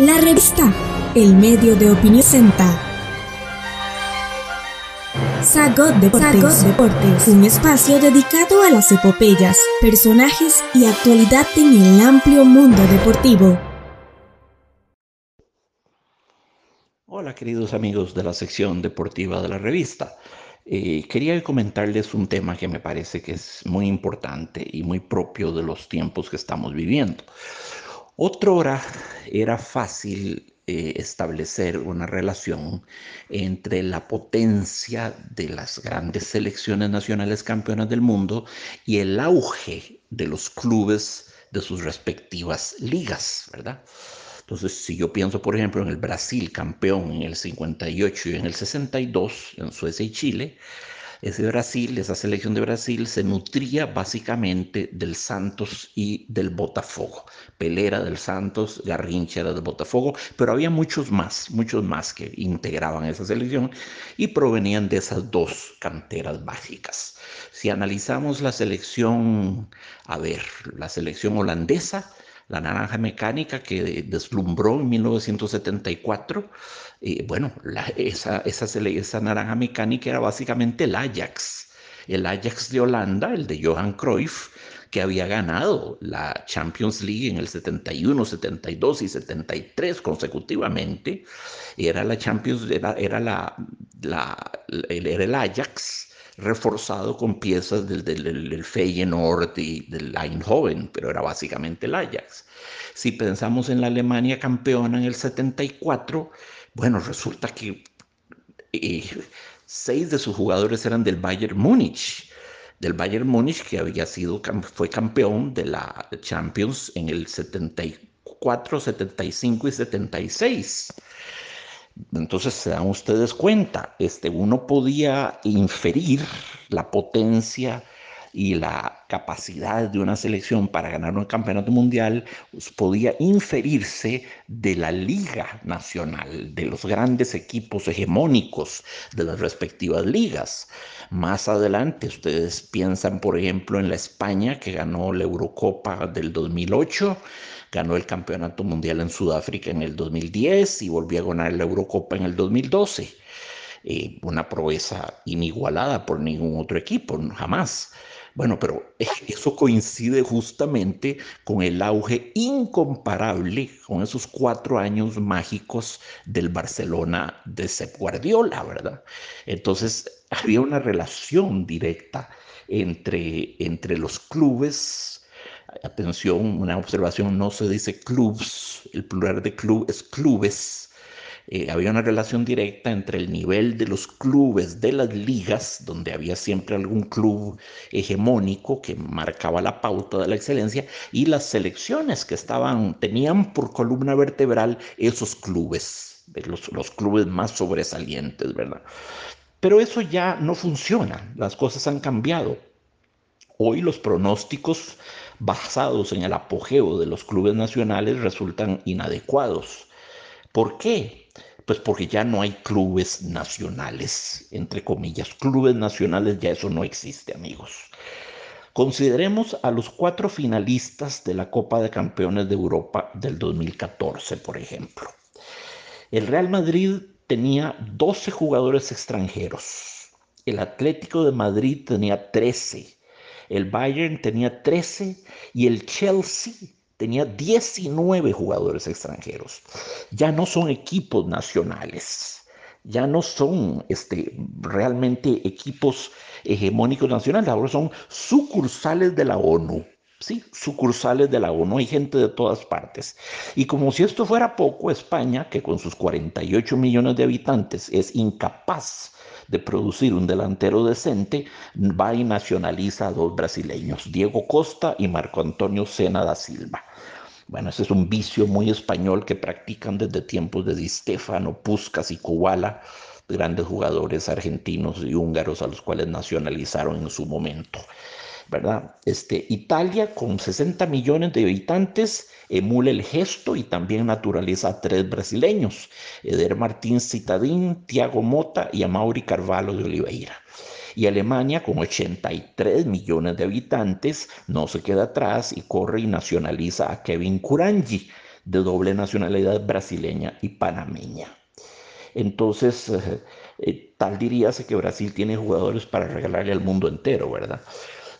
La revista El Medio de Opinión Senta. Sagot Deportes, Deportes, un espacio dedicado a las epopeyas, personajes y actualidad en el amplio mundo deportivo. Hola queridos amigos de la sección deportiva de la revista. Eh, quería comentarles un tema que me parece que es muy importante y muy propio de los tiempos que estamos viviendo. Otra hora era fácil eh, establecer una relación entre la potencia de las grandes selecciones nacionales campeonas del mundo y el auge de los clubes de sus respectivas ligas, ¿verdad? Entonces, si yo pienso, por ejemplo, en el Brasil campeón en el 58 y en el 62, en Suecia y Chile, ese Brasil, esa selección de Brasil, se nutría básicamente del Santos y del Botafogo. Pelera del Santos, Garrincha era del Botafogo, pero había muchos más, muchos más que integraban esa selección y provenían de esas dos canteras básicas. Si analizamos la selección, a ver, la selección holandesa, la naranja mecánica que deslumbró en 1974. Eh, bueno, esa, esa, esa naranja mecánica era básicamente el Ajax, el Ajax de Holanda, el de Johan Cruyff, que había ganado la Champions League en el 71, 72 y 73 consecutivamente. Era la Champions, era, era la, la, era el Ajax reforzado con piezas del, del, Feyenoord y del Eindhoven, pero era básicamente el Ajax. Si pensamos en la Alemania campeona en el 74, bueno, resulta que eh, seis de sus jugadores eran del Bayern Múnich, del Bayern Múnich que había sido, fue campeón de la Champions en el 74, 75 y 76. Entonces se dan ustedes cuenta, este, uno podía inferir la potencia y la capacidad de una selección para ganar un campeonato mundial pues, podía inferirse de la liga nacional, de los grandes equipos hegemónicos de las respectivas ligas. Más adelante, ustedes piensan, por ejemplo, en la España que ganó la Eurocopa del 2008 ganó el Campeonato Mundial en Sudáfrica en el 2010 y volvió a ganar la Eurocopa en el 2012. Eh, una proeza inigualada por ningún otro equipo, jamás. Bueno, pero eso coincide justamente con el auge incomparable, con esos cuatro años mágicos del Barcelona de Pep Guardiola, ¿verdad? Entonces, había una relación directa entre, entre los clubes atención, una observación, no se dice clubs, el plural de club es clubes. Eh, había una relación directa entre el nivel de los clubes de las ligas, donde había siempre algún club hegemónico que marcaba la pauta de la excelencia, y las selecciones que estaban, tenían por columna vertebral esos clubes, los, los clubes más sobresalientes, ¿verdad? Pero eso ya no funciona, las cosas han cambiado. Hoy los pronósticos basados en el apogeo de los clubes nacionales resultan inadecuados. ¿Por qué? Pues porque ya no hay clubes nacionales, entre comillas. Clubes nacionales ya eso no existe, amigos. Consideremos a los cuatro finalistas de la Copa de Campeones de Europa del 2014, por ejemplo. El Real Madrid tenía 12 jugadores extranjeros. El Atlético de Madrid tenía 13 el Bayern tenía 13 y el Chelsea tenía 19 jugadores extranjeros. Ya no son equipos nacionales, ya no son este, realmente equipos hegemónicos nacionales, ahora son sucursales de la ONU. Sí, sucursales de la ONU, hay gente de todas partes. Y como si esto fuera poco, España, que con sus 48 millones de habitantes es incapaz de producir un delantero decente, va y nacionaliza a dos brasileños, Diego Costa y Marco Antonio Sena da Silva. Bueno, ese es un vicio muy español que practican desde tiempos de Di Stefano, Puskas y Kubala, grandes jugadores argentinos y húngaros a los cuales nacionalizaron en su momento. ¿Verdad? Este, Italia, con 60 millones de habitantes, emula el gesto y también naturaliza a tres brasileños, Eder Martín Citadín, Tiago Mota y Amaury Carvalho de Oliveira. Y Alemania, con 83 millones de habitantes, no se queda atrás y corre y nacionaliza a Kevin Kurangi de doble nacionalidad brasileña y panameña. Entonces, eh, eh, tal diríase que Brasil tiene jugadores para regalarle al mundo entero, ¿verdad?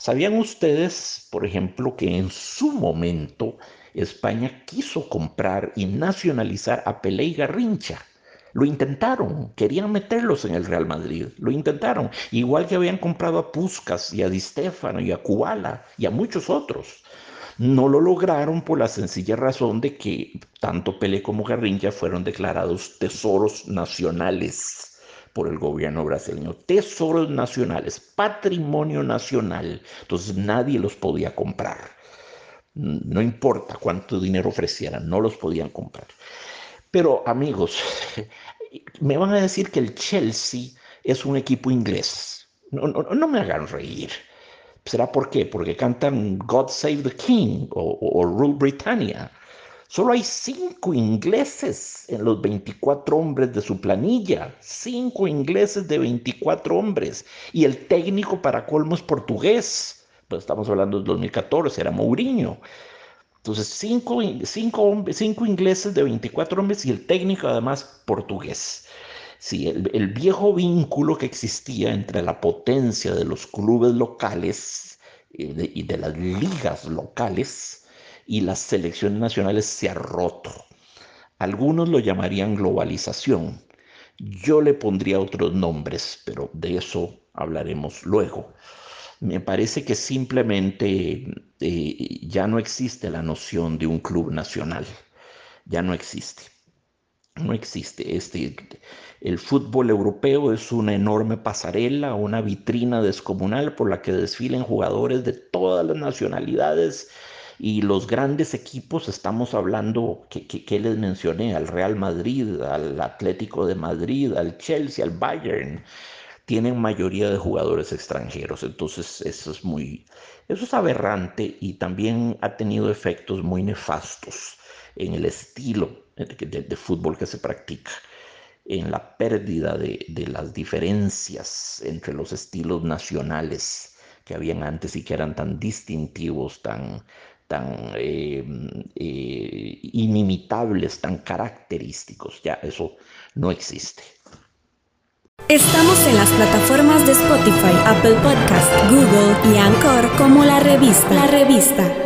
¿Sabían ustedes, por ejemplo, que en su momento España quiso comprar y nacionalizar a Pelé y Garrincha? Lo intentaron, querían meterlos en el Real Madrid, lo intentaron, igual que habían comprado a Puskas y a Di Stefano y a Kubala y a muchos otros. No lo lograron por la sencilla razón de que tanto Pelé como Garrincha fueron declarados tesoros nacionales por el gobierno brasileño. Tesoros nacionales, patrimonio nacional. Entonces nadie los podía comprar. No importa cuánto dinero ofrecieran, no los podían comprar. Pero amigos, me van a decir que el Chelsea es un equipo inglés. No, no, no me hagan reír. ¿Será por qué? Porque cantan God Save the King o, Rule Britannia. Solo hay cinco ingleses en los 24 hombres de su planilla. Cinco ingleses de 24 hombres. Y el técnico para colmo es portugués. Pues estamos hablando del 2014, era Mourinho. Entonces, cinco, cinco, cinco ingleses de 24 hombres y el técnico además portugués. Sí, el, viejo vínculo que existía entre la potencia de los clubes locales eh, y de, las ligas locales y las selecciones nacionales se ha roto. Algunos lo llamarían globalización. Yo le pondría otros nombres, pero de eso hablaremos luego. Me parece que simplemente eh, ya no existe la noción de un club nacional. Ya no existe. No existe. Este, el fútbol europeo es una enorme pasarela, una vitrina descomunal por la que desfilen jugadores de todas las nacionalidades y los grandes equipos, estamos hablando, que, les mencioné, al Real Madrid, al Atlético de Madrid, al Chelsea, al Bayern, tienen mayoría de jugadores extranjeros. Entonces eso es muy, eso es aberrante y también ha tenido efectos muy nefastos en el estilo de fútbol que se practica en la pérdida de, las diferencias entre los estilos nacionales que habían antes y que eran tan distintivos, tan, tan eh, eh, inimitables, tan característicos. Ya eso no existe. Estamos en las plataformas de Spotify, Apple Podcast, Google y Anchor como la revista. La revista.